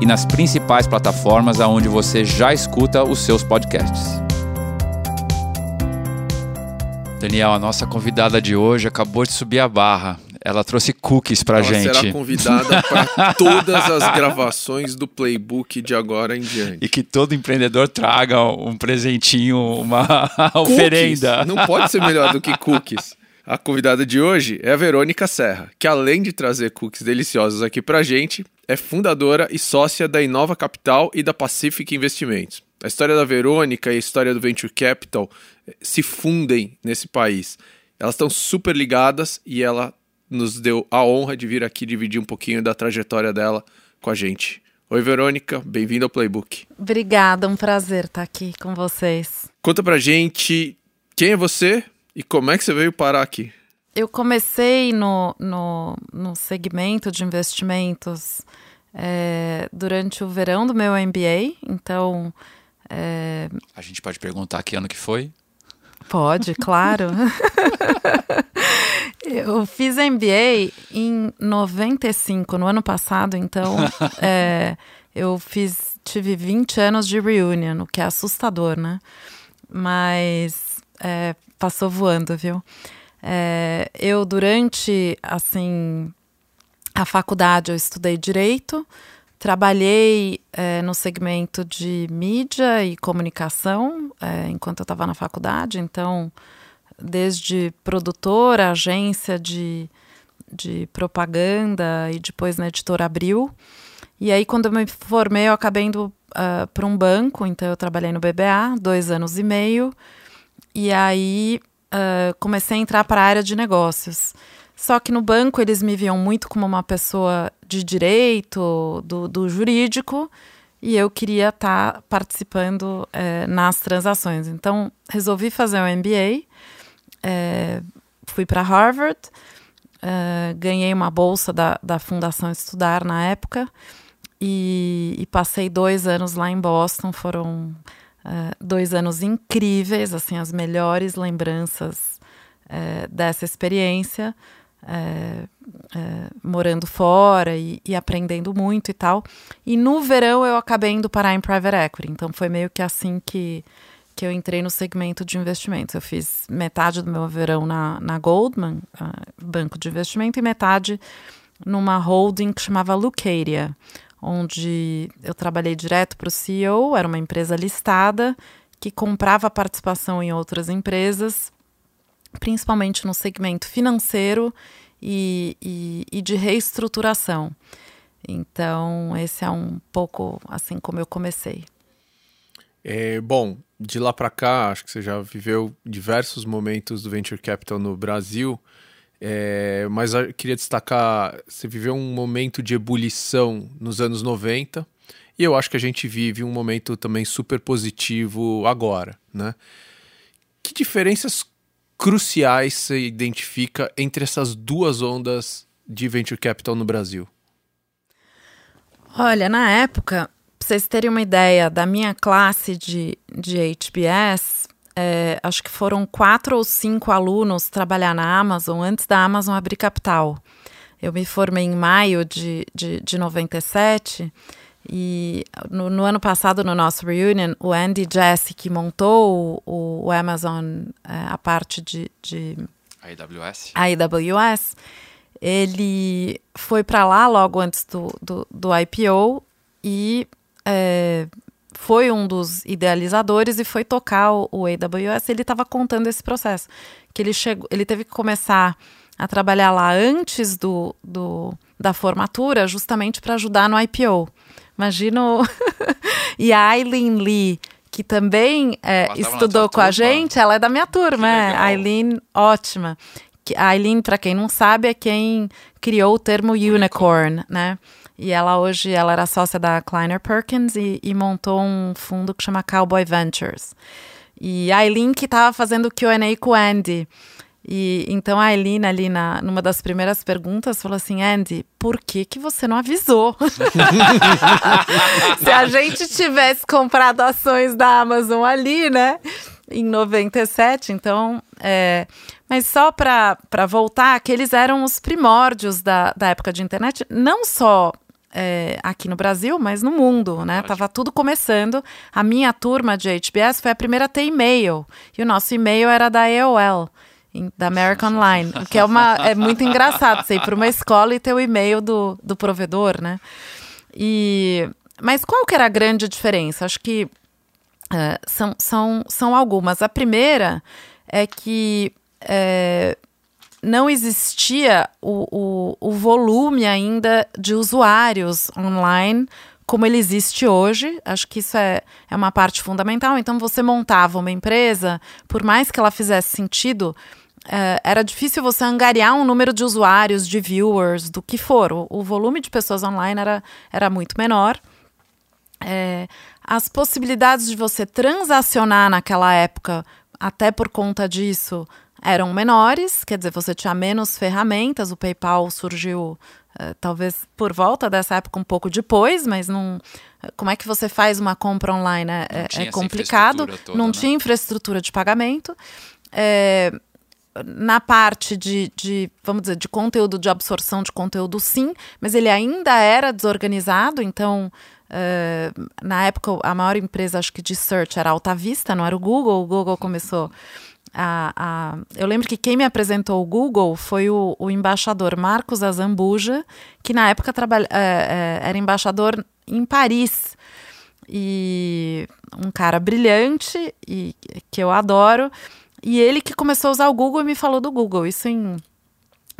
e nas principais plataformas aonde você já escuta os seus podcasts. Daniel, a nossa convidada de hoje acabou de subir a barra. Ela trouxe cookies pra Ela gente. será convidada para todas as gravações do Playbook de agora em diante. E que todo empreendedor traga um presentinho, uma Cookies oferenda. Não pode ser melhor do que cookies. A convidada de hoje é a Verônica Serra, que além de trazer cookies deliciosos aqui pra gente, é fundadora e sócia da Inova Capital e da Pacific Investimentos. A história da Verônica e a história do Venture Capital eh, se fundem nesse país. Elas estão super ligadas e ela nos deu a honra de vir aqui dividir um pouquinho da trajetória dela com a gente. Oi, Verônica, bem-vinda ao Playbook. Obrigada, um prazer estar aqui com vocês. Conta pra gente quem é você e como é que você veio parar aqui. Eu comecei no, no, no segmento de investimentos é, durante o verão do meu MBA, então é, A gente pode perguntar que ano que foi? pode, claro. eu fiz MBA em 95, no ano passado, então é, eu fiz, tive 20 anos de reunion, o que é assustador, né? Mas é, passou voando, viu? É, eu, durante, assim, a faculdade, eu estudei Direito, trabalhei é, no segmento de mídia e comunicação é, enquanto eu estava na faculdade, então, desde produtora, agência de, de propaganda e depois na editora Abril. E aí, quando eu me formei, eu acabei indo uh, para um banco, então eu trabalhei no BBA, dois anos e meio, e aí uh, comecei a entrar para a área de negócios. Só que no banco eles me viam muito como uma pessoa de direito, do, do jurídico, e eu queria estar tá participando é, nas transações. Então resolvi fazer um MBA, é, fui para Harvard, é, ganhei uma bolsa da, da Fundação Estudar na época, e, e passei dois anos lá em Boston. Foram dois anos incríveis, assim, as melhores lembranças dessa experiência. É, é, morando fora e, e, aprendendo muito e tal. E no verão eu acabei indo parar em private equity. Então foi meio que assim que, que eu entrei no segmento de investimentos. Eu fiz metade do meu verão na, na Goldman, uh, banco de investimento, e metade numa holding que chamava Lucaria, onde eu trabalhei direto para o CEO, era uma empresa listada que comprava participação em outras empresas principalmente no segmento financeiro e, e, e, de reestruturação. Então, esse é um pouco assim como eu comecei. É, bom, de lá para cá, acho que você já viveu diversos momentos do Venture Capital no Brasil, é, mas eu queria destacar: você viveu um momento de ebulição nos anos 90, e eu acho que a gente vive um momento também super positivo agora, né? Que diferenças cruciais você identifica entre essas duas ondas de venture capital no Brasil? Olha, na época, para vocês terem uma ideia da minha classe de, de HBS, é, acho que foram quatro ou cinco alunos trabalhar na Amazon antes da Amazon abrir capital. Eu me formei em maio de, de, de 97 e no, no, ano passado, no nosso reunion, o Andy Jesse, que montou o, o Amazon, é, a parte de, de AWS. AWS, ele foi para lá logo antes do, do, do IPO e é, foi um dos idealizadores e foi tocar o, o AWS. Ele estava contando esse processo, que ele chegou, ele teve que começar a trabalhar lá antes do, do da formatura, justamente para ajudar no IPO. Imagino. e a Aileen Lee, que também é, estudou com a gente, ela é da minha turma, é. Aileen, ótima. A Aileen, para quem não sabe, é quem criou o termo unicorn, né? E ela hoje ela era sócia da Kleiner Perkins e, e montou um fundo que chama Cowboy Ventures. E a Eileen que estava fazendo Q&A com o Andy. E então a Eileen ali na, numa das primeiras perguntas falou assim, Andy, por que que você não avisou? Se a gente tivesse comprado ações da Amazon ali, né? Em 97, então é, mas só para voltar, que eles eram os primórdios da, da época de internet, não só é, aqui no Brasil, mas no mundo, né? Tava tudo começando. A minha turma de HBS foi a primeira a ter e-mail. E o nosso e-mail era da AOL, da American Online. O que é, uma, é muito engraçado você ir para uma escola e ter o e-mail do, do provedor, né? E, mas qual que era a grande diferença? Acho que uh, são, são, são algumas. A primeira é que é, não existia o, o, o volume ainda de usuários online como ele existe hoje. Acho que isso é, é uma parte fundamental. Então, você montava uma empresa, por mais que ela fizesse sentido, é, era difícil você angariar um número de usuários, de viewers, do que for. O, o volume de pessoas online era, era muito menor. É, as possibilidades de você transacionar naquela época, até por conta disso, eram menores, quer dizer, você tinha menos ferramentas. O PayPal surgiu uh, talvez por volta dessa época, um pouco depois, mas não. Como é que você faz uma compra online? É, é, complicado. Toda, não né? tinha infraestrutura de pagamento. É, na parte de, de, vamos dizer, de conteúdo, de absorção de conteúdo, sim, mas ele ainda era desorganizado, então. Uh, na época, a maior empresa, acho que de search era Alta Vista, não era o Google. O Google começou a, a, eu lembro que quem me apresentou o Google foi o, o embaixador Marcos Azambuja, que na época trabalha, é, é, era embaixador em Paris. E um cara brilhante e que eu adoro. E ele que começou a usar o Google e me falou do Google, isso em,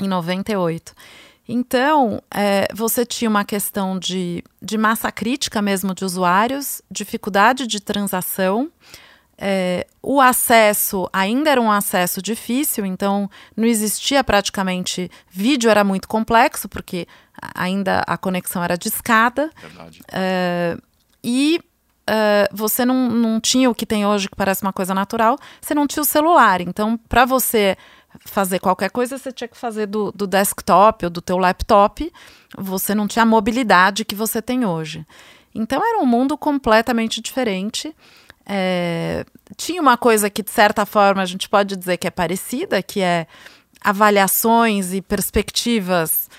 em 98. Então, é, você tinha uma questão de, de massa crítica mesmo de usuários, dificuldade de transação. É, o acesso ainda era um acesso difícil, então não existia praticamente vídeo, era muito complexo, porque ainda a conexão era discada. Verdade. É, e é, você não, não tinha o que tem hoje, que parece uma coisa natural, você não tinha o celular. Então, para você fazer qualquer coisa, você tinha que fazer do, do desktop ou do teu laptop. Você não tinha a mobilidade que você tem hoje. Então, era um mundo completamente diferente. É, tinha uma coisa que, de certa forma, a gente pode dizer que é parecida, que é avaliações e perspectivas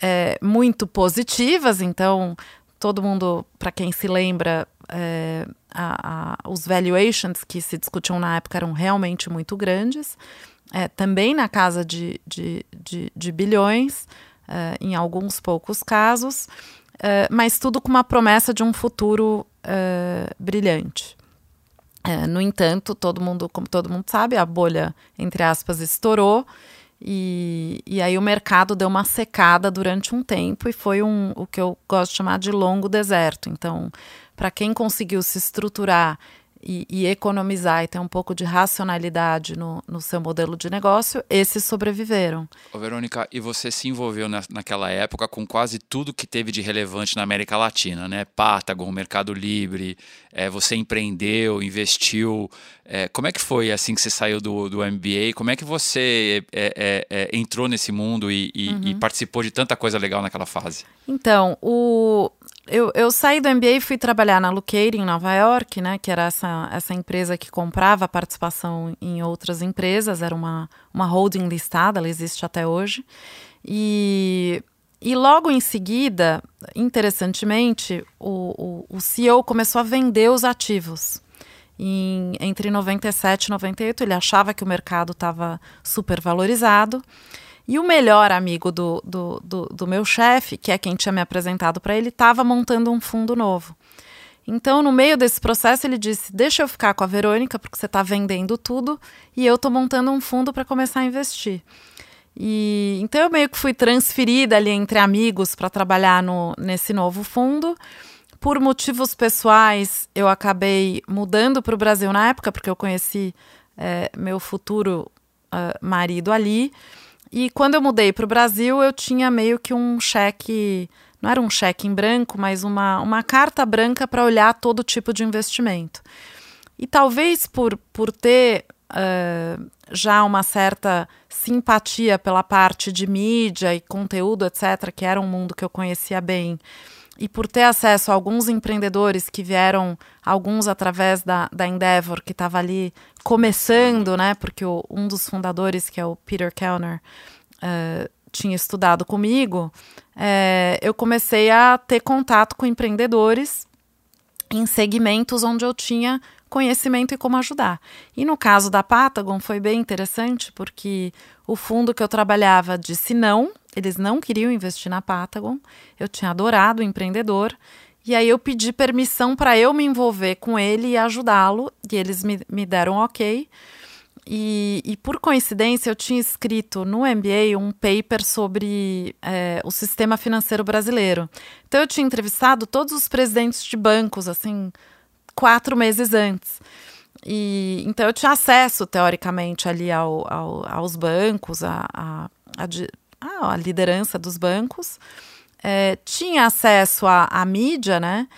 é, muito positivas. Então, todo mundo, para quem se lembra, é, a, a, os valuations que se discutiam na época eram realmente muito grandes. É, também na casa de, de, de, de bilhões, é, em alguns poucos casos, é, mas tudo com uma promessa de um futuro é, brilhante. É, no entanto, todo mundo, como todo mundo sabe, a bolha, entre aspas, estourou. E, e aí o mercado deu uma secada durante um tempo e foi um, o que eu gosto de chamar de longo deserto. Então, para quem conseguiu se estruturar e, e, economizar e ter um pouco de racionalidade no, no seu modelo de negócio, esses sobreviveram. Ô, Verônica, e você se envolveu na, naquela época com quase tudo que teve de relevante na América Latina, né? Patagon, Mercado Livre, é, você empreendeu, investiu. É, como é que foi assim que você saiu do, do MBA? Como é que você é, é, é, entrou nesse mundo e, e, uhum. e participou de tanta coisa legal naquela fase? Então, o, eu, eu saí do MBA e fui trabalhar na Lucade em Nova York, né? Que era essa, essa empresa que comprava participação em outras empresas, era uma, uma holding listada, ela existe até hoje. E, e logo em seguida, interessantemente, o, o, o CEO começou a vender os ativos. Em, entre 97 e 98, ele achava que o mercado estava super valorizado. E o melhor amigo do, do, do, do meu chefe, que é quem tinha me apresentado para ele, estava montando um fundo novo. Então, no meio desse processo, ele disse: Deixa eu ficar com a Verônica, porque você está vendendo tudo, e eu estou montando um fundo para começar a investir. E então eu meio que fui transferida ali entre amigos para trabalhar no, nesse novo fundo. Por motivos pessoais, eu acabei mudando para o Brasil na época, porque eu conheci é, meu futuro uh, marido ali. E quando eu mudei para o Brasil, eu tinha meio que um cheque não era um cheque em branco, mas uma, uma carta branca para olhar todo tipo de investimento. E talvez por, por ter uh, já uma certa simpatia pela parte de mídia e conteúdo, etc., que era um mundo que eu conhecia bem, e por ter acesso a alguns empreendedores que vieram, alguns através da, da Endeavor, que estava ali começando, né? Porque o, um dos fundadores, que é o Peter Kellner, uh, tinha estudado comigo, é, eu comecei a ter contato com empreendedores em segmentos onde eu tinha conhecimento e como ajudar. E no caso da Patagon foi bem interessante porque o fundo que eu trabalhava disse não, eles não queriam investir na Patagon. Eu tinha adorado o empreendedor e aí eu pedi permissão para eu me envolver com ele e ajudá-lo e eles me, me deram ok. E, e, por coincidência eu tinha escrito no MBA um paper sobre é, o sistema financeiro brasileiro. Então eu tinha entrevistado todos os presidentes de bancos, assim, quatro meses antes. E, então eu tinha acesso, teoricamente, ali ao, ao, aos bancos, a, a, a, a, liderança dos bancos. É, tinha acesso à, à mídia, né?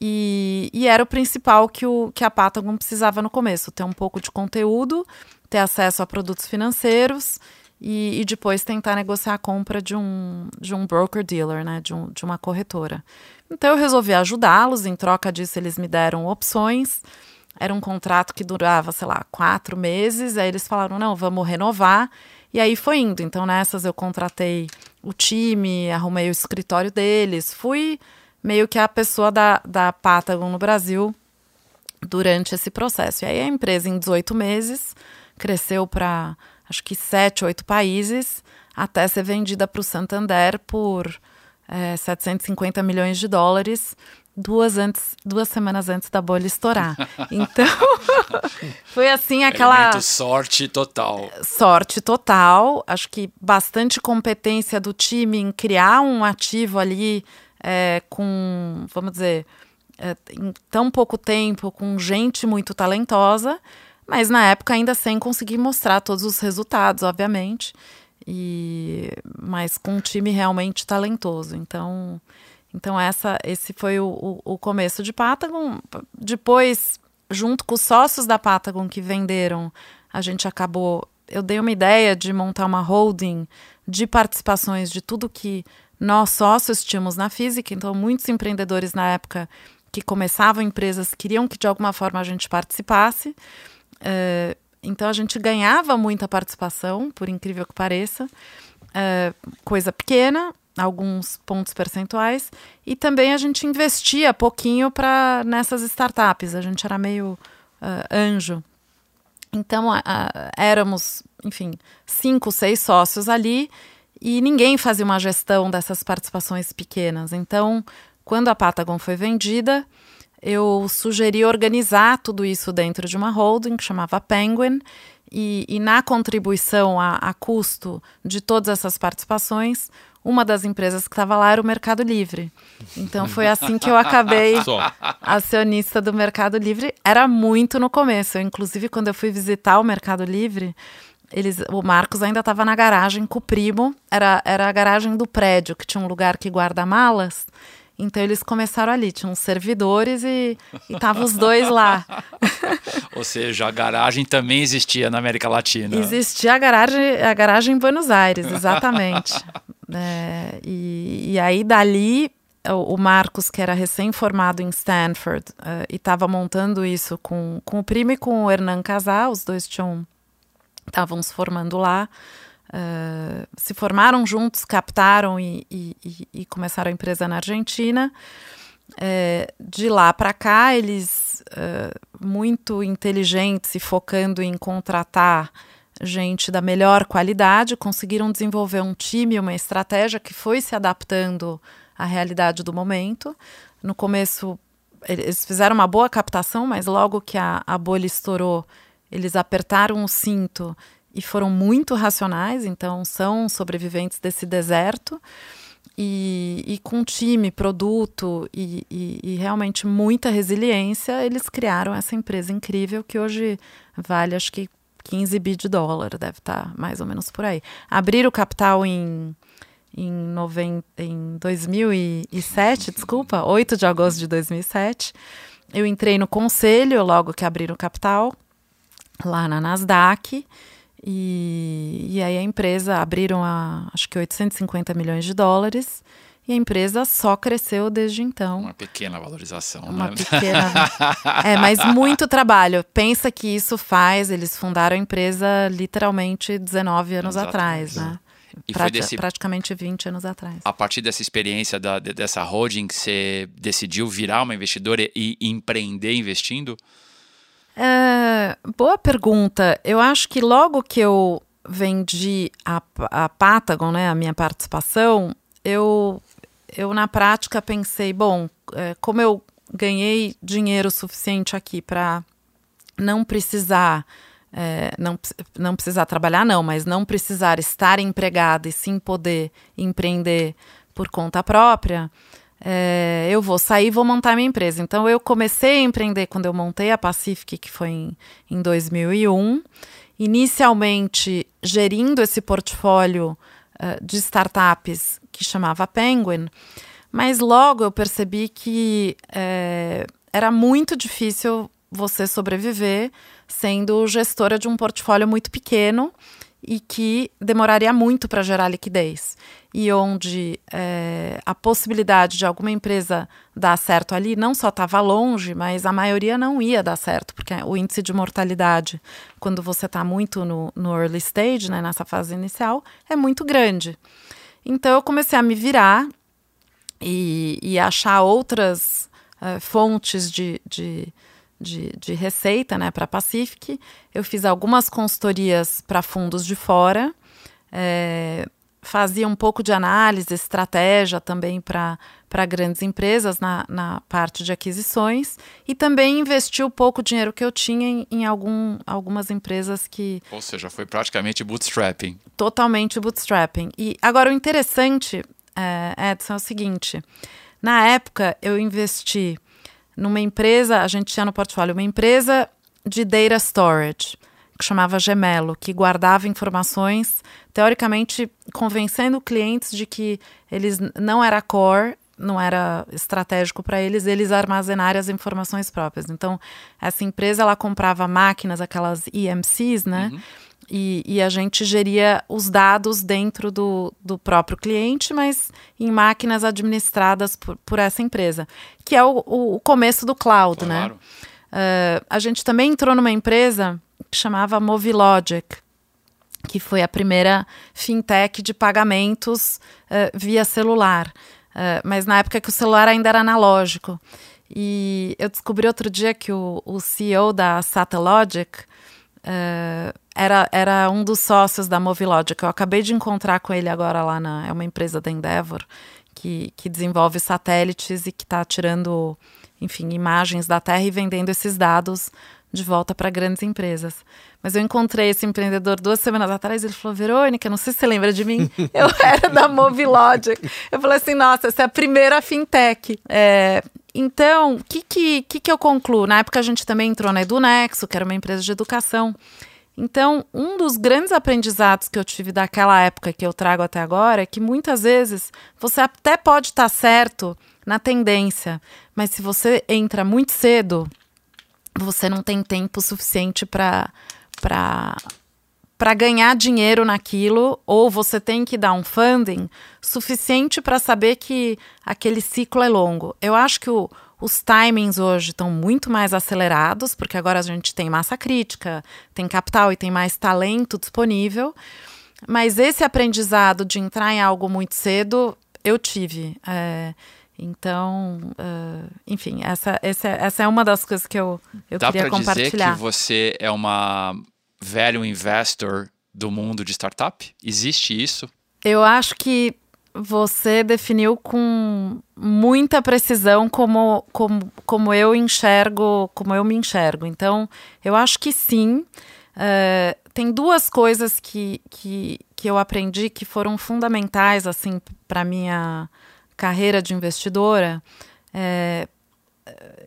E, e, era o principal que, o, que a Patagon precisava no começo: ter um pouco de conteúdo, ter acesso a produtos financeiros e, e depois tentar negociar a compra de um, de um broker-dealer, né? De, um, de uma corretora. Então eu resolvi ajudá-los, em troca disso eles me deram opções. Era um contrato que durava, sei lá, quatro meses. Aí eles falaram: não, vamos renovar. E aí foi indo. Então nessas eu contratei o time, arrumei o escritório deles, fui meio que a pessoa da, da Patagon no Brasil durante esse processo. E aí a empresa, em 18 meses, cresceu para acho que sete, oito países, até ser vendida para o Santander por é, 750 milhões de dólares duas antes duas semanas antes da bolha estourar. Então foi assim aquela Elemento sorte total. Sorte total. Acho que bastante competência do time em criar um ativo ali é, com vamos dizer é, em tão pouco tempo com gente muito talentosa mas na época ainda sem conseguir mostrar todos os resultados obviamente e mas com um time realmente talentoso. Então, então essa, esse foi o, o, o começo de Patagon. Depois, junto com os sócios da Patagon que venderam, a gente acabou. Eu dei uma ideia de montar uma holding de participações de tudo que nós sócios tínhamos na física. Então, muitos empreendedores na época que começavam empresas queriam que de alguma forma a gente participasse. Uh, então a gente ganhava muita participação, por incrível que pareça, uh, coisa pequena, alguns pontos percentuais, e também a gente investia pouquinho para nessas startups. A gente era meio uh, anjo. Então uh, éramos, enfim, cinco, seis sócios ali e ninguém fazia uma gestão dessas participações pequenas. Então, quando a Patagon foi vendida, eu sugeri organizar tudo isso dentro de uma holding que chamava Penguin. E, e na contribuição a, a, custo de todas essas participações, uma das empresas que estava lá era o Mercado Livre. Então foi assim que eu acabei acionista do Mercado Livre. Era muito no começo. Eu, inclusive, quando eu fui visitar o Mercado Livre, eles, o Marcos ainda estava na garagem com o primo. Era, era a garagem do prédio, que tinha um lugar que guarda malas. Então eles começaram ali, tinham servidores e estavam os dois lá. Ou seja, a garagem também existia na América Latina. Existia a garagem, a garagem em Buenos Aires, exatamente. é, e, e aí dali o, Marcos, que era recém-formado em Stanford uh, e estava montando isso com, com o primo e com o Hernan Casal, os dois tinham estavam se formando lá. Uh, se formaram juntos, captaram e, e, e, começaram a empresa na Argentina. É, de lá para cá, eles, uh, muito inteligentes e focando em contratar gente da melhor qualidade, conseguiram desenvolver um time, uma estratégia que foi se adaptando à realidade do momento. No começo, eles fizeram uma boa captação, mas logo que a, a bolha estourou, eles apertaram o cinto e foram muito racionais, então são sobreviventes desse deserto. E, e com time, produto e, e, e, realmente muita resiliência, eles criaram essa empresa incrível que hoje vale acho que 15 bi de dólar, deve estar tá mais ou menos por aí. Abriram o capital em, em, noventa, em 2007, desculpa, 8 de agosto de 2007. Eu entrei no conselho logo que abriram o capital, lá na Nasdaq. E, e aí a empresa abriram a, acho que 850 milhões de dólares. E a empresa só cresceu desde então. Uma pequena valorização, Uma né? pequena. é, mas muito trabalho. Pensa que isso faz. Eles fundaram a empresa literalmente 19 anos, Anos atrás, atrás, né? E Prati- foi desse, Praticamente 20 anos atrás. a partir dessa experiência da, de- dessa holding que você decidiu virar uma investidora e, e empreender investindo? É, boa pergunta. Eu acho que logo que eu vendi a, a Patagon, né, a minha participação, eu, eu na prática pensei, bom, é, como eu ganhei dinheiro suficiente aqui para não precisar é, não, não precisar trabalhar, não, mas não precisar estar empregada e sim poder empreender por conta própria, é, eu vou sair e vou montar minha empresa. Então, eu comecei a empreender quando eu montei a Pacific, que foi em, em 2001, inicialmente gerindo esse portfólio eh, de startups que chamava Penguin, mas logo eu percebi que eh, era muito difícil você sobreviver sendo gestora de um portfólio muito pequeno e que demoraria muito para gerar liquidez. E onde eh, a possibilidade de alguma empresa dar certo ali não só estava longe, mas a maioria não ia dar certo, porque o índice de mortalidade, quando você está muito no, no early stage, né, nessa fase inicial, é muito grande. Então eu comecei a me virar e, e achar outras eh, fontes de, de, de, de receita né, para a Pacific. Eu fiz algumas consultorias para fundos de fora, eh, fazia um pouco de análise, estratégia também para grandes empresas na, na parte de aquisições e também investi o pouco dinheiro que eu tinha em, em algum, algumas empresas que Ou seja, foi praticamente bootstrapping. totalmente bootstrapping. E agora o interessante, é, Edson, é o seguinte: na época eu investi numa empresa, a gente tinha no portfólio uma empresa de data storage que chamava Gemelo, que guardava informações, teoricamente convencendo clientes de que eles não era core, não era estratégico para eles, eles armazenarem as informações próprias. Então, essa empresa ela comprava máquinas, aquelas EMCs, né? E, e a gente geria os dados dentro do, do próprio cliente, mas em máquinas administradas por, por essa empresa, que é o, o, começo do cloud, né? Claro. Uh, a gente também entrou numa empresa que chamava Movilogic, que foi a primeira fintech de pagamentos uh, via celular. Uh, mas na época que o celular ainda era analógico. E eu descobri outro dia que o, o CEO da Satellogic era, era um dos sócios da Movilogic. Eu acabei de encontrar com ele agora lá na. É uma empresa da Endeavor que, que desenvolve satélites e que está tirando, enfim, imagens da Terra e vendendo esses dados de volta para grandes empresas. Mas eu encontrei esse empreendedor duas semanas atrás ele falou: Verônica, não sei se você lembra de mim, eu era da Movilogic. Eu falei assim: nossa, essa é a primeira fintech. É, então, o que, que, que, que eu concluo? Na época a gente também entrou na Edunexo, que era uma empresa de educação. Então, um dos grandes aprendizados que eu tive daquela época que eu trago até agora é que muitas vezes você até pode estar certo na tendência, mas se você entra muito cedo, você não tem tempo suficiente para para ganhar dinheiro naquilo, ou você tem que dar um funding suficiente para saber que aquele ciclo é longo. Eu acho que o, os timings hoje estão muito mais acelerados, porque agora a gente tem massa crítica, tem capital e tem mais talento disponível. Mas esse aprendizado de entrar em algo muito cedo, eu tive. É, então, uh, enfim, essa, essa, essa é uma das coisas que eu, eu Dá queria compartilhar. dizer que você é uma value investor do mundo de startup? Existe isso? Eu acho que você definiu com muita precisão como, como, como eu enxergo, como eu me enxergo. Então, eu acho que sim. Uh, tem duas coisas que, que, que eu aprendi que foram fundamentais assim para minha carreira de investidora é,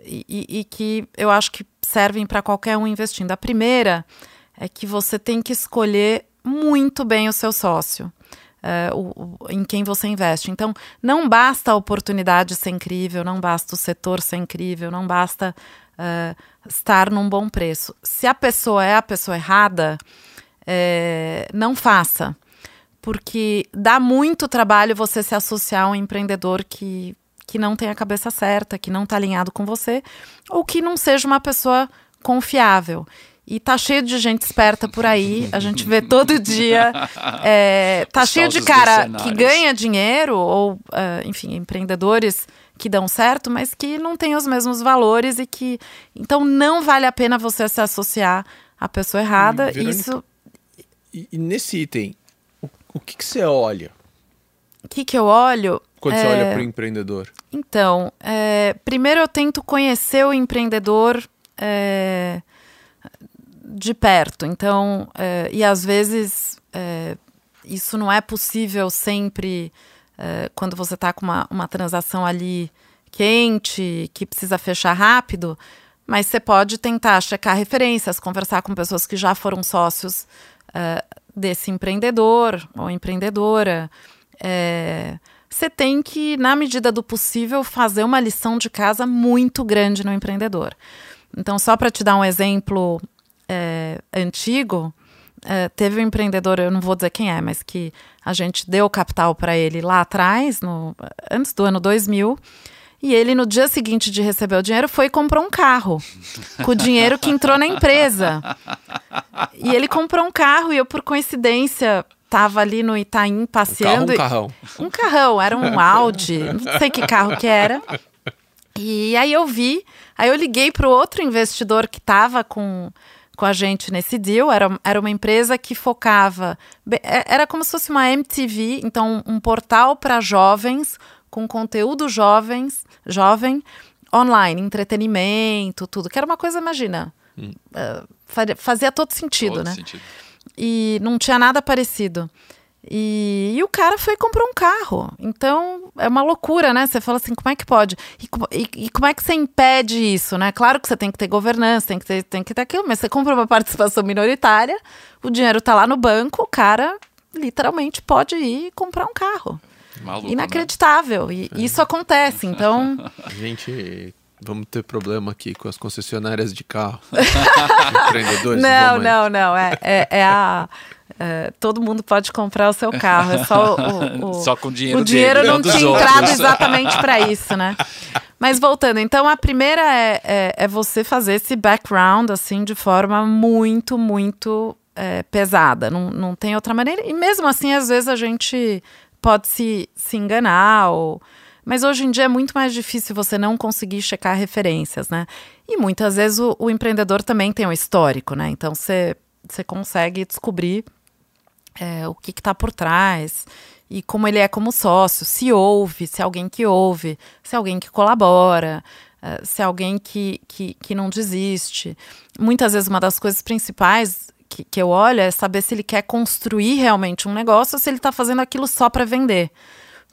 e, e, que eu acho que servem para qualquer um investindo. A primeira é que você tem que escolher muito bem o seu sócio. É, o, em quem você investe. Então, não basta a oportunidade ser incrível, não basta o setor ser incrível, não basta é, estar num bom preço. Se a pessoa é a pessoa errada, é, não faça. Porque dá muito trabalho você se associar a um empreendedor que, que não tem a cabeça certa, que não está alinhado com você, ou que não seja uma pessoa confiável. E tá cheio de gente esperta por aí, a gente vê todo dia. É, tá cheio de cara que ganha dinheiro, ou, uh, enfim, empreendedores que dão certo, mas que não têm os mesmos valores e que. Então não vale a pena você se associar à pessoa errada. Verônica, Isso. E, e, nesse item, o, o que, que você olha? O que, que eu olho? Quando é... você olha para o empreendedor? Então, é, primeiro eu tento conhecer o empreendedor. É, de perto. Então, é, e às vezes é, isso não é possível sempre é, quando você está com uma, uma transação ali quente, que precisa fechar rápido, mas você pode tentar checar referências, conversar com pessoas que já foram sócios desse empreendedor ou empreendedora. você tem que, na medida do possível, fazer uma lição de casa muito grande no empreendedor. Então, só para te dar um exemplo é, antigo, é, teve um empreendedor, eu não vou dizer quem é, mas que a gente deu capital para ele lá atrás, no, antes do ano 2000. E ele, no dia seguinte de receber o dinheiro, foi e comprou um carro. com o dinheiro que entrou na empresa. E ele comprou um carro e eu, por coincidência, estava ali no Itaim passeando. Um, carro, um carrão? Um carrão, era um Audi, não sei que carro que era. E aí eu vi, aí eu liguei para o outro investidor que estava com com a gente nesse deal. Era, era uma empresa que focava. É, era como se fosse uma MTV, então um portal para jovens, com conteúdo jovens, jovem, online, entretenimento, tudo. Que era uma coisa, imagina. Hum. Uh, fazia todo sentido, todo né? Sentido. E não tinha nada parecido. E, e, o cara foi e comprou um carro. Então, é uma loucura, né? Você fala assim, como é que pode? E, e, e, como é que você impede isso, né? Claro que você tem que ter governança, tem que ter, tem que ter aquilo, mas você compra uma participação minoritária, o dinheiro tá lá no banco, o cara literalmente pode ir comprar um carro. Maluco, né? Inacreditável. Né? E é. isso acontece, então... A gente Vamos ter problema aqui com as concessionárias de carro. Empreendedores. Não, não, não. É, é, é a. É, todo mundo pode comprar o seu carro. É só o, o só com dinheiro. O dinheiro dele, não tinha entrado exatamente para isso, né? Mas voltando, então a primeira é, é, é, você fazer esse background assim de forma muito, muito é, pesada. Não, não tem outra maneira. E mesmo assim, às vezes a gente pode se, se enganar ou mas hoje em dia é muito mais difícil você não conseguir checar referências, né? E muitas vezes o, o empreendedor também tem um histórico, né? Então você consegue descobrir é, o que está por trás e como ele é como sócio, se ouve, se é alguém que ouve, se é alguém que colabora, é, se é alguém que, que, que não desiste. Muitas vezes uma das coisas principais que, que eu olho é saber se ele quer construir realmente um negócio ou se ele está fazendo aquilo só para vender.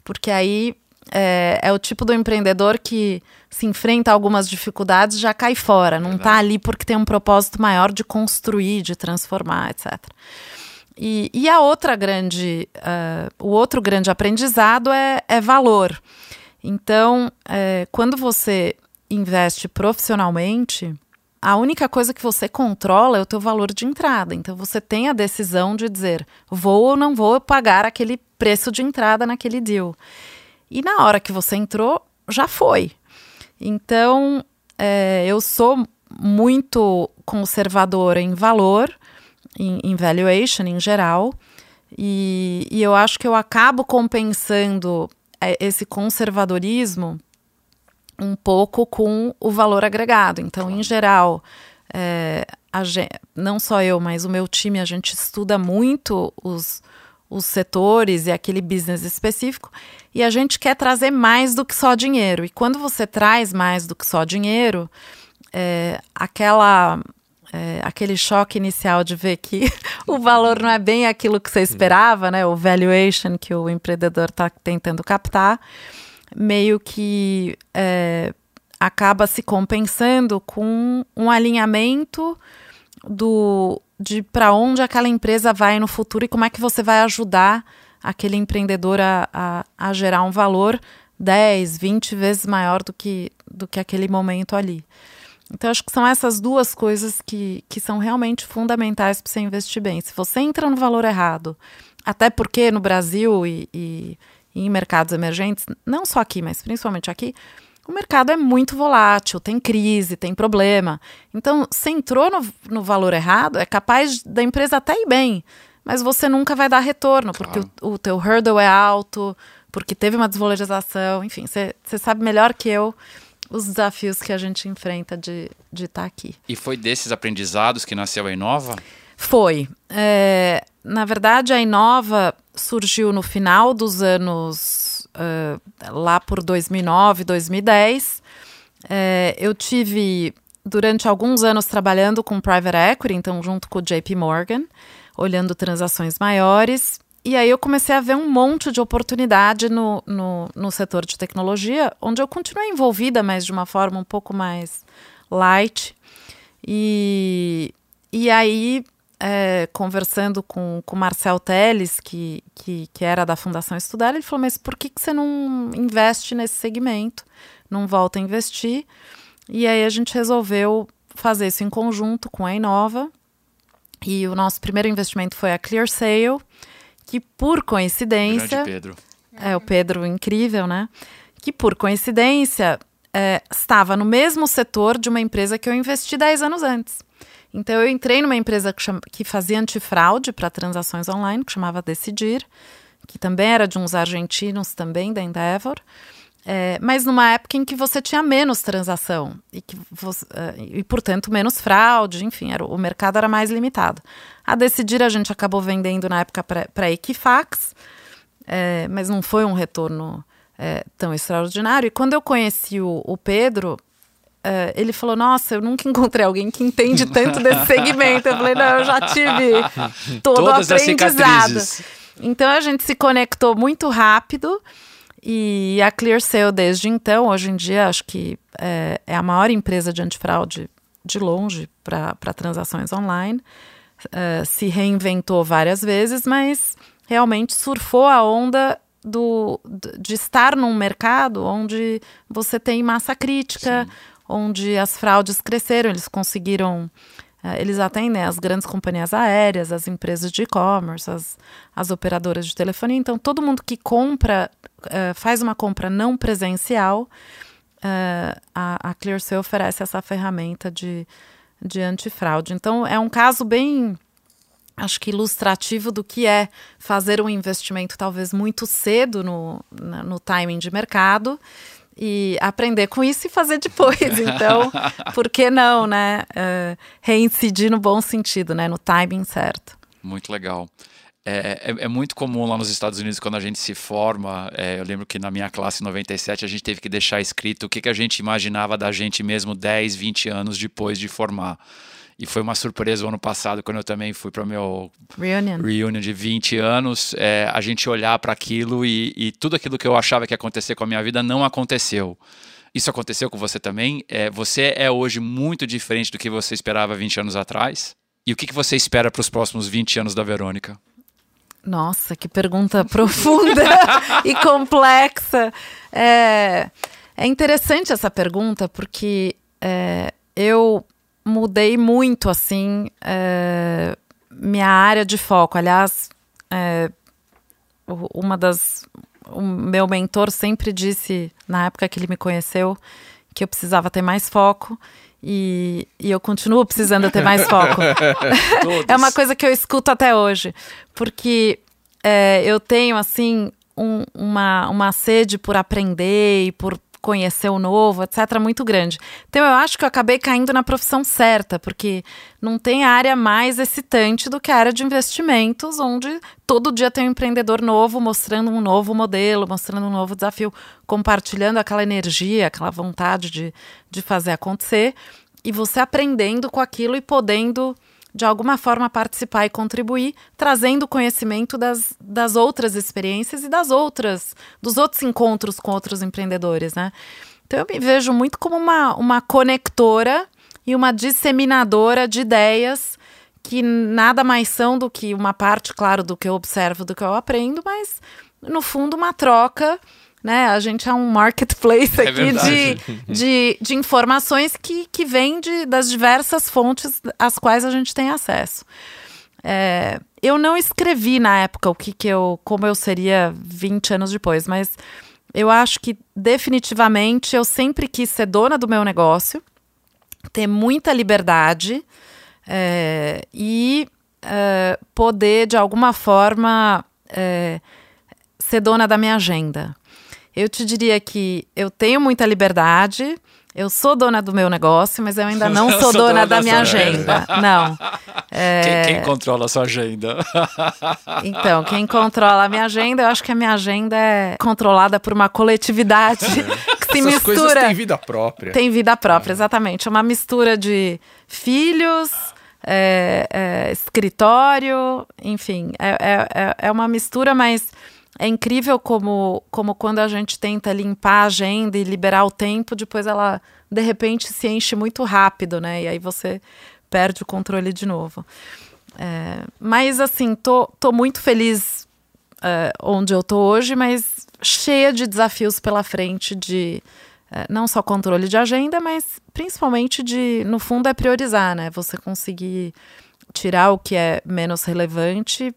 Porque aí é, é, o tipo do empreendedor que se enfrenta a algumas dificuldades já cai fora, não está ali porque tem um propósito maior de construir, de transformar, etc. E, e a outra grande, uh, o outro grande aprendizado é, é valor. Então, é, quando você investe profissionalmente, a única coisa que você controla é o teu valor de entrada. Então você tem a decisão de dizer, vou ou não vou pagar aquele preço de entrada naquele deal. E na hora que você entrou, já foi. Então, é, eu sou muito conservadora em valor, em, em valuation em geral, e, e, eu acho que eu acabo compensando é, esse conservadorismo um pouco com o valor agregado. Então, em geral, é, gente, não só eu, mas o meu time, a gente estuda muito os, os setores e aquele business específico, e a gente quer trazer mais do que só dinheiro. E quando você traz mais do que só dinheiro, é, aquela é, aquele choque inicial de ver que o valor não é bem aquilo que você esperava, né? O valuation que o empreendedor está tentando captar, meio que é, acaba se compensando com um alinhamento do de para onde aquela empresa vai no futuro e como é que você vai ajudar aquele empreendedor a, a, a gerar um valor 10, 20 vezes maior do que, do que aquele momento ali. Então, acho que são essas duas coisas que, que são realmente fundamentais para você investir bem. Se você entra no valor errado, até porque no Brasil e, e, e em mercados emergentes, não só aqui, mas principalmente aqui, o mercado é muito volátil, tem crise, tem problema. Então, se entrou no, no valor errado, é capaz da empresa até ir bem, mas você nunca vai dar retorno, porque claro. o, o teu hurdle é alto, porque teve uma desvalorização, enfim, você sabe melhor que eu os desafios que a gente enfrenta de estar de tá aqui. E foi desses aprendizados que nasceu a Inova? Foi. É, na verdade, a Inova surgiu no final dos anos, uh, lá por 2009, 2010. É, eu tive, durante alguns anos, trabalhando com private equity, então junto com o JP Morgan, olhando transações maiores. E aí eu comecei a ver um monte de oportunidade no, no, no setor de tecnologia, onde eu continuei envolvida, mas de uma forma um pouco mais light. E, e aí, é, conversando com o Marcel Teles, que, que, que, era da Fundação Estudar, ele falou, mas por que, que você não investe nesse segmento? Não volta a investir? E aí a gente resolveu fazer isso em conjunto com a Inova. E o nosso primeiro investimento foi a ClearSale, que por coincidência. Grande Pedro. É, o Pedro incrível, né? Que por coincidência é, estava no mesmo setor de uma empresa que eu investi 10 anos antes. Então eu entrei numa empresa que, chama, que fazia antifraude para transações online, que chamava Decidir, que também era de uns argentinos também da Endeavor. É, mas numa época em que você tinha menos transação e, que você, é, e portanto, menos fraude, enfim, era, o mercado era mais limitado. A decidir, a gente acabou vendendo na época para Equifax, é, mas não foi um retorno é, tão extraordinário. E quando eu conheci o, o Pedro, é, ele falou: Nossa, eu nunca encontrei alguém que entende tanto desse segmento. Eu falei: Não, eu já tive todo Todas o aprendizado. Então a gente se conectou muito rápido. E a ClearSale, desde então, hoje em dia, acho que é, é a maior empresa de antifraude de longe para transações online. Uh, se reinventou várias vezes, mas realmente surfou a onda do, de estar num mercado onde você tem massa crítica, Sim. onde as fraudes cresceram, eles conseguiram eles atendem as grandes companhias aéreas, as empresas de e-commerce, as, as operadoras de telefonia. Então, todo mundo que compra, uh, faz uma compra não presencial, uh, a, a ClearSale oferece essa ferramenta de, de antifraude. Então, é um caso bem, acho que ilustrativo do que é fazer um investimento talvez muito cedo no, no timing de mercado e aprender com isso e fazer depois. Então, por que não, né? Uh, reincidir no bom sentido, né? No timing certo. Muito legal. É, é, é, muito comum lá nos Estados Unidos, quando a gente se forma, é, eu lembro que na minha classe 97 a gente teve que deixar escrito o que, que a gente imaginava da gente mesmo 10, 20 anos depois de formar. E foi uma surpresa o ano passado, quando eu também fui para o meu reunion. reunion de 20 anos, é, a gente olhar para aquilo e, e, tudo aquilo que eu achava que ia acontecer com a minha vida não aconteceu. Isso aconteceu com você também? É, você é hoje muito diferente do que você esperava 20 anos atrás? E o que, que você espera para os próximos 20 anos da Verônica? Nossa, que pergunta profunda e complexa. É, é interessante essa pergunta porque é, eu mudei muito, assim, é, minha área de foco. Aliás, é, uma das. O meu mentor sempre disse, na época que ele me conheceu, que eu precisava ter mais foco. E, e eu continuo precisando ter mais foco. é uma coisa que eu escuto até hoje. Porque é, eu tenho, assim, um, uma, uma sede por aprender e por conhecer o novo, etc., muito grande. Então eu acho que eu acabei caindo na profissão certa, porque não tem área mais excitante do que a área de investimentos, onde todo dia tem um empreendedor novo mostrando um novo modelo, mostrando um novo desafio, compartilhando aquela energia, aquela vontade de, de fazer acontecer, e você aprendendo com aquilo e podendo de alguma forma participar e contribuir, trazendo conhecimento das, das outras experiências e das outras, dos outros encontros com outros empreendedores, né? Então eu me vejo muito como uma, uma conectora e uma disseminadora de ideias que nada mais são do que uma parte, claro, do que eu observo, do que eu aprendo, mas no fundo uma troca né? A gente é um marketplace é aqui de, de, de, informações que, que vem de, das diversas fontes às quais a gente tem acesso. É, eu não escrevi na época o que, que eu, como eu seria 20 anos depois, mas eu acho que definitivamente eu sempre quis ser dona do meu negócio, ter muita liberdade é, e é, poder, de alguma forma, é, ser dona da minha agenda. Eu te diria que eu tenho muita liberdade, eu sou dona do meu negócio, mas eu ainda não sou, sou dona, dona, da, minha agenda. agenda. Não. É... Quem, quem, controla a sua agenda? Então, quem controla a minha agenda, eu acho que a minha agenda é controlada por uma coletividade é. que se Essas mistura. Coisas têm vida própria. Tem vida própria, é. exatamente. É uma mistura de filhos. É, é escritório, enfim, é, é, é uma mistura, mas é incrível como, como quando a gente tenta limpar a agenda e liberar o tempo, depois ela de repente se enche muito rápido, né? E aí você perde o controle de novo. É, mas assim, tô, tô muito feliz é, onde eu tô hoje, mas cheia de desafios pela frente de é, não só controle de agenda, mas principalmente de, no fundo, é priorizar, né? Você conseguir tirar o que é menos relevante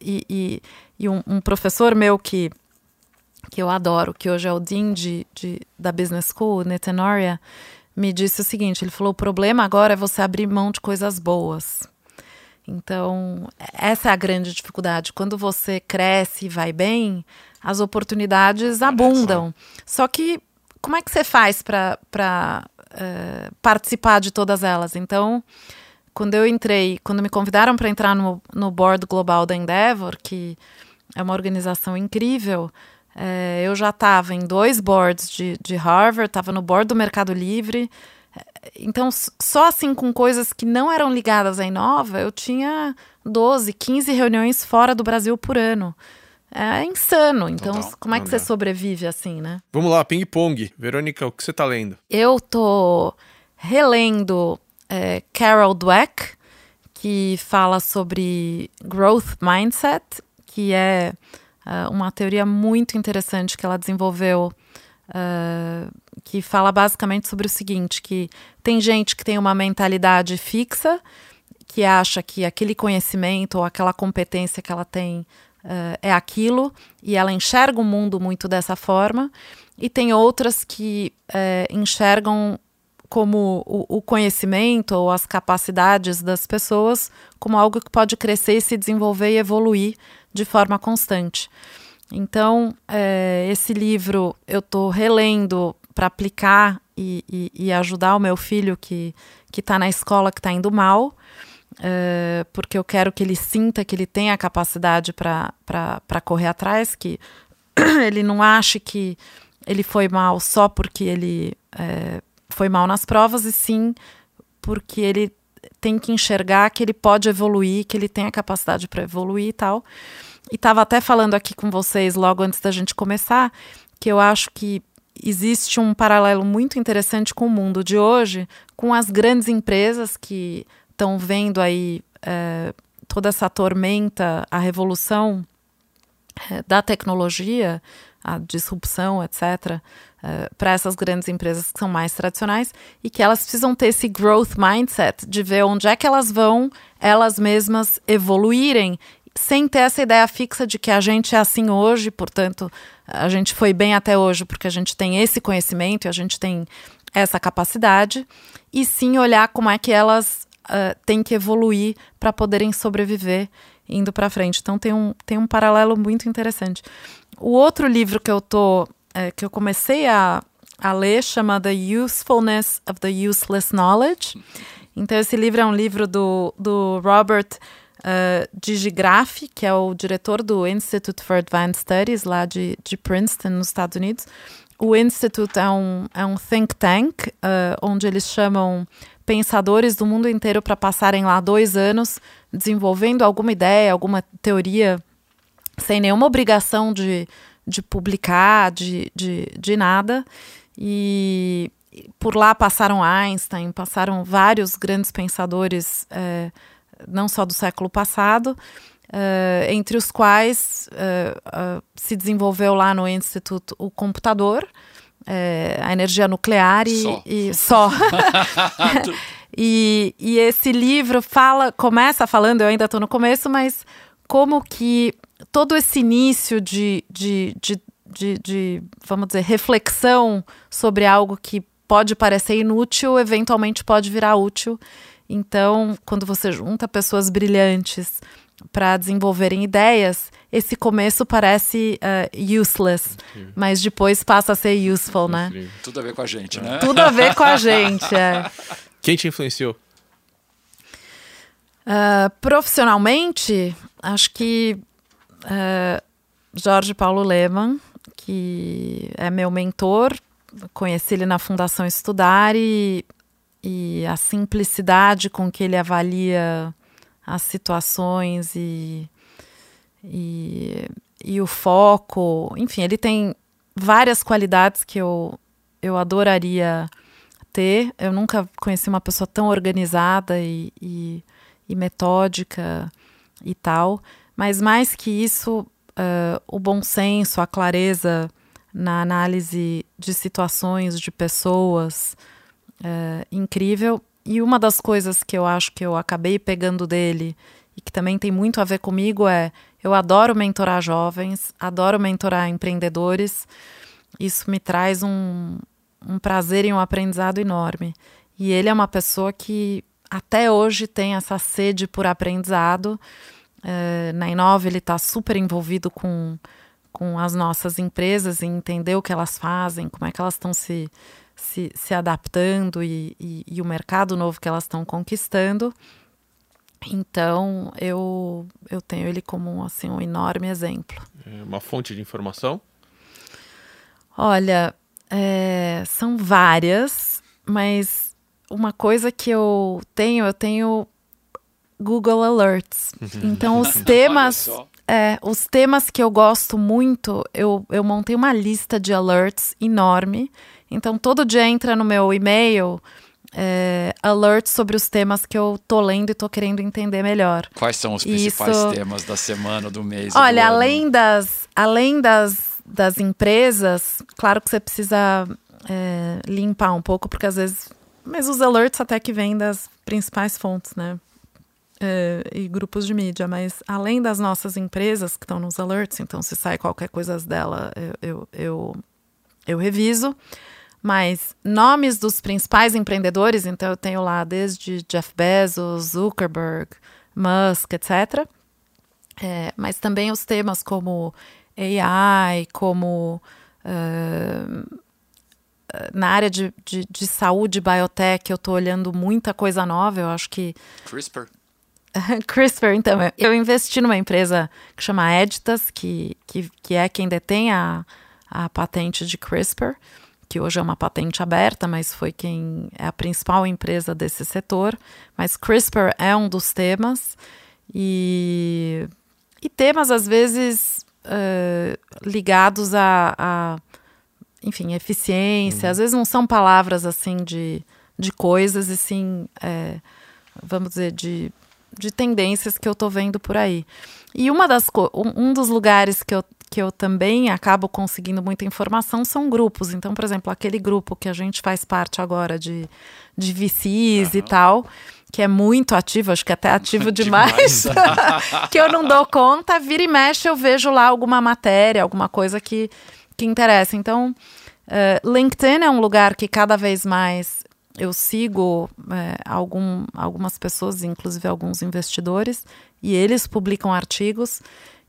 e, e e um, um, professor meu que, que eu adoro, que hoje é o Dean de, de, da Business School, Netanoria, me disse o seguinte: ele falou, o problema agora é você abrir mão de coisas boas. Então, essa é a grande dificuldade. Quando você cresce e vai bem, as oportunidades abundam. Só que, como é que você faz para uh, eh, participar de todas elas? Então, quando eu entrei, quando me convidaram para entrar no, no board global da Endeavor, que é uma organização incrível. É, eu já estava em dois boards de, de Harvard, estava no board do Mercado Livre. Então, só assim com coisas que não eram ligadas à Inova, eu tinha 12, 15 reuniões fora do Brasil por ano. É insano. Então, Total, como é que você sobrevive assim, né? Vamos lá, ping-pong. Verônica, o que você está lendo? Eu tô relendo é, Carol Dweck, que fala sobre growth mindset que é uh, uma teoria muito interessante que ela desenvolveu, uh, que fala basicamente sobre o seguinte: que tem gente que tem uma mentalidade fixa, que acha que aquele conhecimento ou aquela competência que ela tem uh, é aquilo, e ela enxerga o mundo muito dessa forma, e tem outras que enxergam como o, o, conhecimento ou as capacidades das pessoas como algo que pode crescer, se desenvolver e evoluir de forma constante. Então, é, esse livro eu estou relendo para aplicar e, e, e, ajudar o meu filho que está na escola, que está indo mal, é, porque eu quero que ele sinta que ele tem a capacidade para correr atrás, que ele não ache que ele foi mal só porque ele é, foi mal nas provas, e sim porque ele tem que enxergar que ele pode evoluir, que ele tem a capacidade para evoluir e tal. E estava até falando aqui com vocês logo antes da gente começar que eu acho que existe um paralelo muito interessante com o mundo de hoje, com as grandes empresas que estão vendo aí é, toda essa tormenta, a revolução é, da tecnologia, a disrupção, etc., é, para essas grandes empresas que são mais tradicionais e que elas precisam ter esse growth mindset de ver onde é que elas vão elas mesmas evoluírem sem ter essa ideia fixa de que a gente é assim hoje, portanto, a gente foi bem até hoje porque a gente tem esse conhecimento e a gente tem essa capacidade, e sim olhar como é que elas uh, têm que evoluir para poderem sobreviver indo para frente. Então tem um, tem um paralelo muito interessante. O outro livro que eu tô é, que eu comecei a, a ler chama The Usefulness of the Useless Knowledge. Então esse livro é um livro do, do Robert uh, Digigraph, que é o diretor do Institute for Advanced Studies, lá de, de Princeton, nos Estados Unidos. O Institute é um, é um think tank, uh, onde eles chamam pensadores do mundo inteiro para passarem lá dois anos desenvolvendo alguma ideia, alguma teoria, sem nenhuma obrigação de, de publicar, de, de, de nada. E por lá passaram Einstein, passaram vários grandes pensadores. É, não só do século passado, uh, entre os quais uh, se desenvolveu lá no Instituto o computador, a energia nuclear e só. E, só. e, e esse livro fala, começa falando, eu ainda estou no começo, mas como que todo esse início de, de, de, de, de, vamos dizer, reflexão sobre algo que pode parecer inútil, eventualmente pode virar útil. Então, quando você junta pessoas brilhantes para desenvolverem ideias, esse começo parece uh, useless, Incrível. mas depois passa a ser useful, né? Tudo a ver com a gente, né? Tudo a ver com a gente, é. Quem te influenciou? Uh, profissionalmente, acho que uh, Jorge Paulo Leman, que é meu mentor, conheci ele na Fundação Estudar e, e a simplicidade com que ele avalia as situações e, e, e o foco. Enfim, ele tem várias qualidades que eu, eu adoraria ter. Eu nunca conheci uma pessoa tão organizada e, e, e metódica e tal. Mas mais que isso, uh, o bom senso, a clareza na análise de situações, de pessoas, uh, incrível. E uma das coisas que eu acho que eu acabei pegando dele e que também tem muito a ver comigo é eu adoro mentorar jovens, adoro mentorar empreendedores. Isso me traz um, um prazer e um aprendizado enorme. E ele é uma pessoa que até hoje tem essa sede por aprendizado. Uh, na Inova ele está super envolvido com, com as nossas empresas e entender o que elas fazem, como é que elas estão se se, se adaptando e, e, e o mercado novo que elas estão conquistando. Então, eu, eu tenho ele como assim, um enorme exemplo. É uma fonte de informação? Olha, é, são várias, mas uma coisa que eu tenho, eu tenho Google Alerts. Uhum. Então, os temas, é, os temas que eu gosto muito, eu, eu montei uma lista de alerts enorme então, todo dia entra no meu e-mail é, alerts sobre os temas que eu tô lendo e tô querendo entender melhor. Quais são os principais Isso... temas da semana, do mês? Olha, do além das, além das, das empresas, claro que você precisa é, limpar um pouco, porque às vezes. Mas os alerts até que vêm das principais fontes, né? É, e grupos de mídia, mas além das nossas empresas que estão nos alerts, então se sai qualquer coisa dela, eu, eu, eu, eu reviso. Mas nomes dos principais empreendedores, então eu tenho lá desde Jeff Bezos, Zuckerberg, Musk, etc. É, mas também os temas como AI, como uh, na área de, de, de saúde, biotech, eu estou olhando muita coisa nova. Eu acho que. CRISPR. CRISPR, então, eu investi numa empresa que chama Editas, que, que, que é quem detém a, a patente de CRISPR que hoje é uma patente aberta, mas foi quem é a principal empresa desse setor. Mas CRISPR é um dos temas e, e temas às vezes uh, ligados a, a, enfim, eficiência. Uhum. Às vezes não são palavras assim de, de coisas e sim, é, vamos dizer, de, de tendências que eu estou vendo por aí. E uma das um, um dos lugares que eu que eu também acabo conseguindo muita informação são grupos. Então, por exemplo, aquele grupo que a gente faz parte agora de, de VCs uhum. e tal, que é muito ativo, acho que até ativo demais, demais. que eu não dou conta, vira e mexe, eu vejo lá alguma matéria, alguma coisa que, que interessa. Então, uh, LinkedIn é um lugar que cada vez mais eu sigo é, algum, algumas pessoas, inclusive alguns investidores, e eles publicam artigos.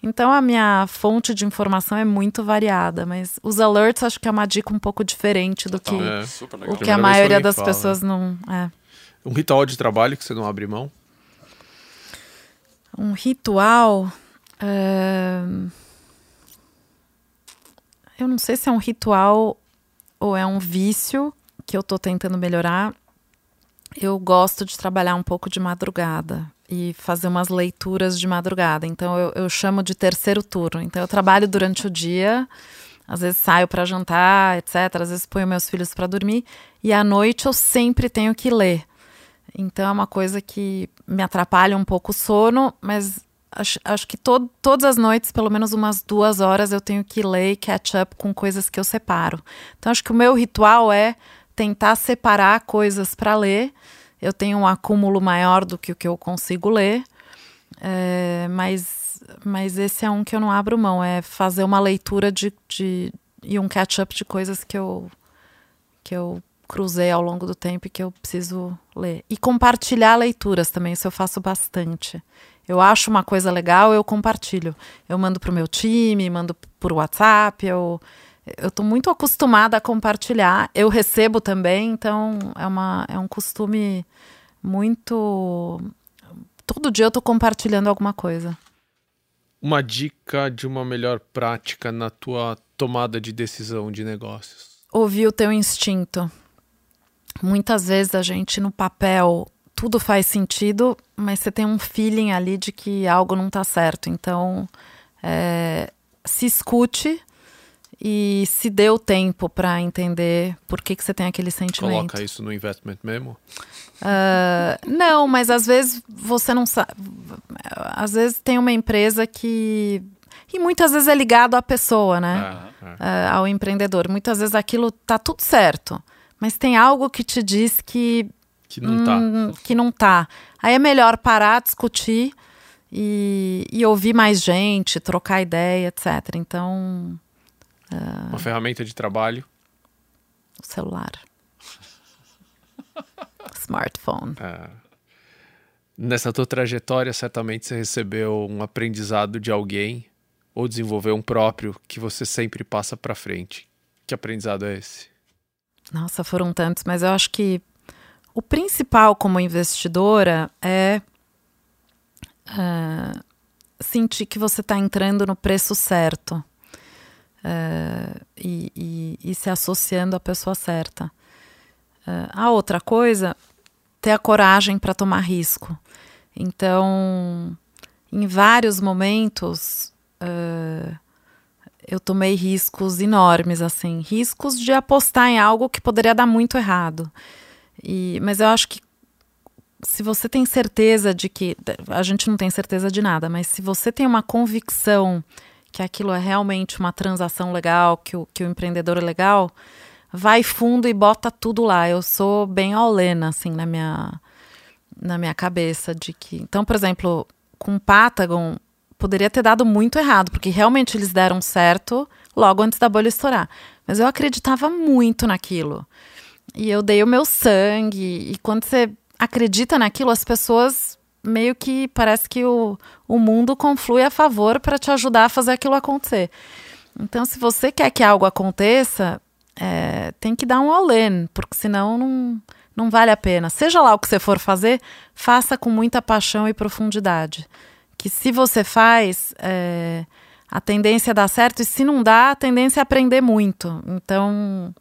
Então a minha fonte de informação é muito variada, mas os alerts acho que é uma dica um pouco diferente do que é, o que a maioria das fala, pessoas né? não é. Um ritual de trabalho que você não abre mão? Um ritual. Uh... Eu não sei se é um ritual ou é um vício que eu estou tentando melhorar. Eu gosto de trabalhar um pouco de madrugada e fazer umas leituras de madrugada. Então eu, eu chamo de terceiro turno. Então eu trabalho durante o dia, às vezes saio para jantar, etc. Às vezes ponho meus filhos para dormir e à noite eu sempre tenho que ler. Então é uma coisa que me atrapalha um pouco o sono, mas acho, acho que to, todas as noites, pelo menos umas duas horas, eu tenho que ler e catch up com coisas que eu separo. Então acho que o meu ritual é tentar separar coisas para ler. Eu tenho um acúmulo maior do que o que eu consigo ler, é, mas, mas esse é um que eu não abro mão, é fazer uma leitura de, de e um catch-up de coisas que eu, que eu cruzei ao longo do tempo e que eu preciso ler. E compartilhar leituras também, isso eu faço bastante. Eu acho uma coisa legal, eu compartilho. Eu mando para o meu time, mando por WhatsApp, eu eu estou muito acostumada a compartilhar. Eu recebo também, então é, uma, é um costume muito. Todo dia eu estou compartilhando alguma coisa. Uma dica de uma melhor prática na tua tomada de decisão de negócios? Ouvir o teu instinto. Muitas vezes a gente no papel tudo faz sentido, mas você tem um feeling ali de que algo não está certo. Então, é, se escute e se o tempo para entender por que, que você tem aquele sentimento. Coloca isso no investment memo? Uh, não, mas às vezes você não sabe. Às vezes tem uma empresa que e muitas vezes é ligado à pessoa, né? Uh, ao empreendedor. Muitas vezes aquilo tá tudo certo, mas tem algo que te diz que que não tá. Hum, que não tá. Aí é melhor parar, discutir e, e ouvir mais gente, trocar ideia, etc. Então. Uh, Uma ferramenta de trabalho. O celular. Smartphone. Uh, nessa tua trajetória, certamente você recebeu um aprendizado de alguém ou desenvolver um próprio que você sempre passa para frente? Que aprendizado é esse? Nossa, foram tantos, mas eu acho que o principal como investidora é uh, sentir que você está entrando no preço certo e, e, e, se associando à pessoa certa. Uh, a outra coisa, ter a coragem para tomar risco. Então, em vários momentos, uh, eu tomei riscos enormes, assim, riscos de apostar em algo que poderia dar muito errado. E, mas eu acho que se você tem certeza de que a gente não tem certeza de nada, mas se você tem uma convicção que aquilo é realmente uma transação legal, que o, que o empreendedor é legal, vai fundo e bota tudo lá. Eu sou bem aulena, assim, na minha, na minha cabeça de que. Então, por exemplo, com o Patagon, poderia ter dado muito errado, porque realmente eles deram certo logo antes da bolha estourar. Mas eu acreditava muito naquilo. E eu dei o meu sangue. E quando você acredita naquilo, as pessoas meio que parece que o, o mundo conflui a favor para te ajudar a fazer aquilo acontecer. Então, se você quer que algo aconteça, é, tem que dar um all-in, porque senão não, não vale a pena. Seja lá o que você for fazer, faça com muita paixão e profundidade que se você faz, é, a tendência é dar certo, e se não dá, a tendência é aprender muito. Então,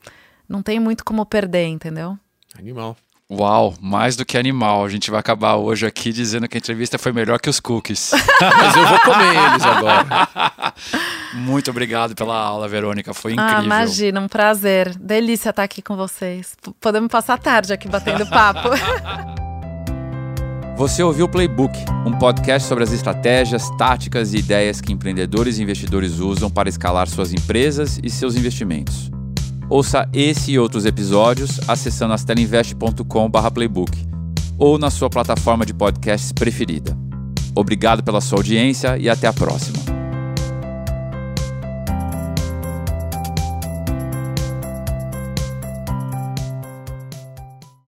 não tem muito como perder, entendeu? Animal. Uau, mais do que animal. A gente vai acabar hoje aqui dizendo que a entrevista foi melhor que os cookies. Mas eu vou comer eles agora. Muito obrigado pela aula, Verônica. Foi ah, incrível. Ah, imagina, um prazer. Delícia estar aqui com vocês. Podemos passar a tarde aqui batendo papo. Você ouviu o Playbook, um podcast sobre as estratégias, táticas e ideias que empreendedores e investidores usam para escalar suas empresas e seus investimentos. Ouça esse e outros episódios acessando astelinvest.com/playbook ou na sua plataforma de podcasts preferida. Obrigado pela sua audiência e até a próxima.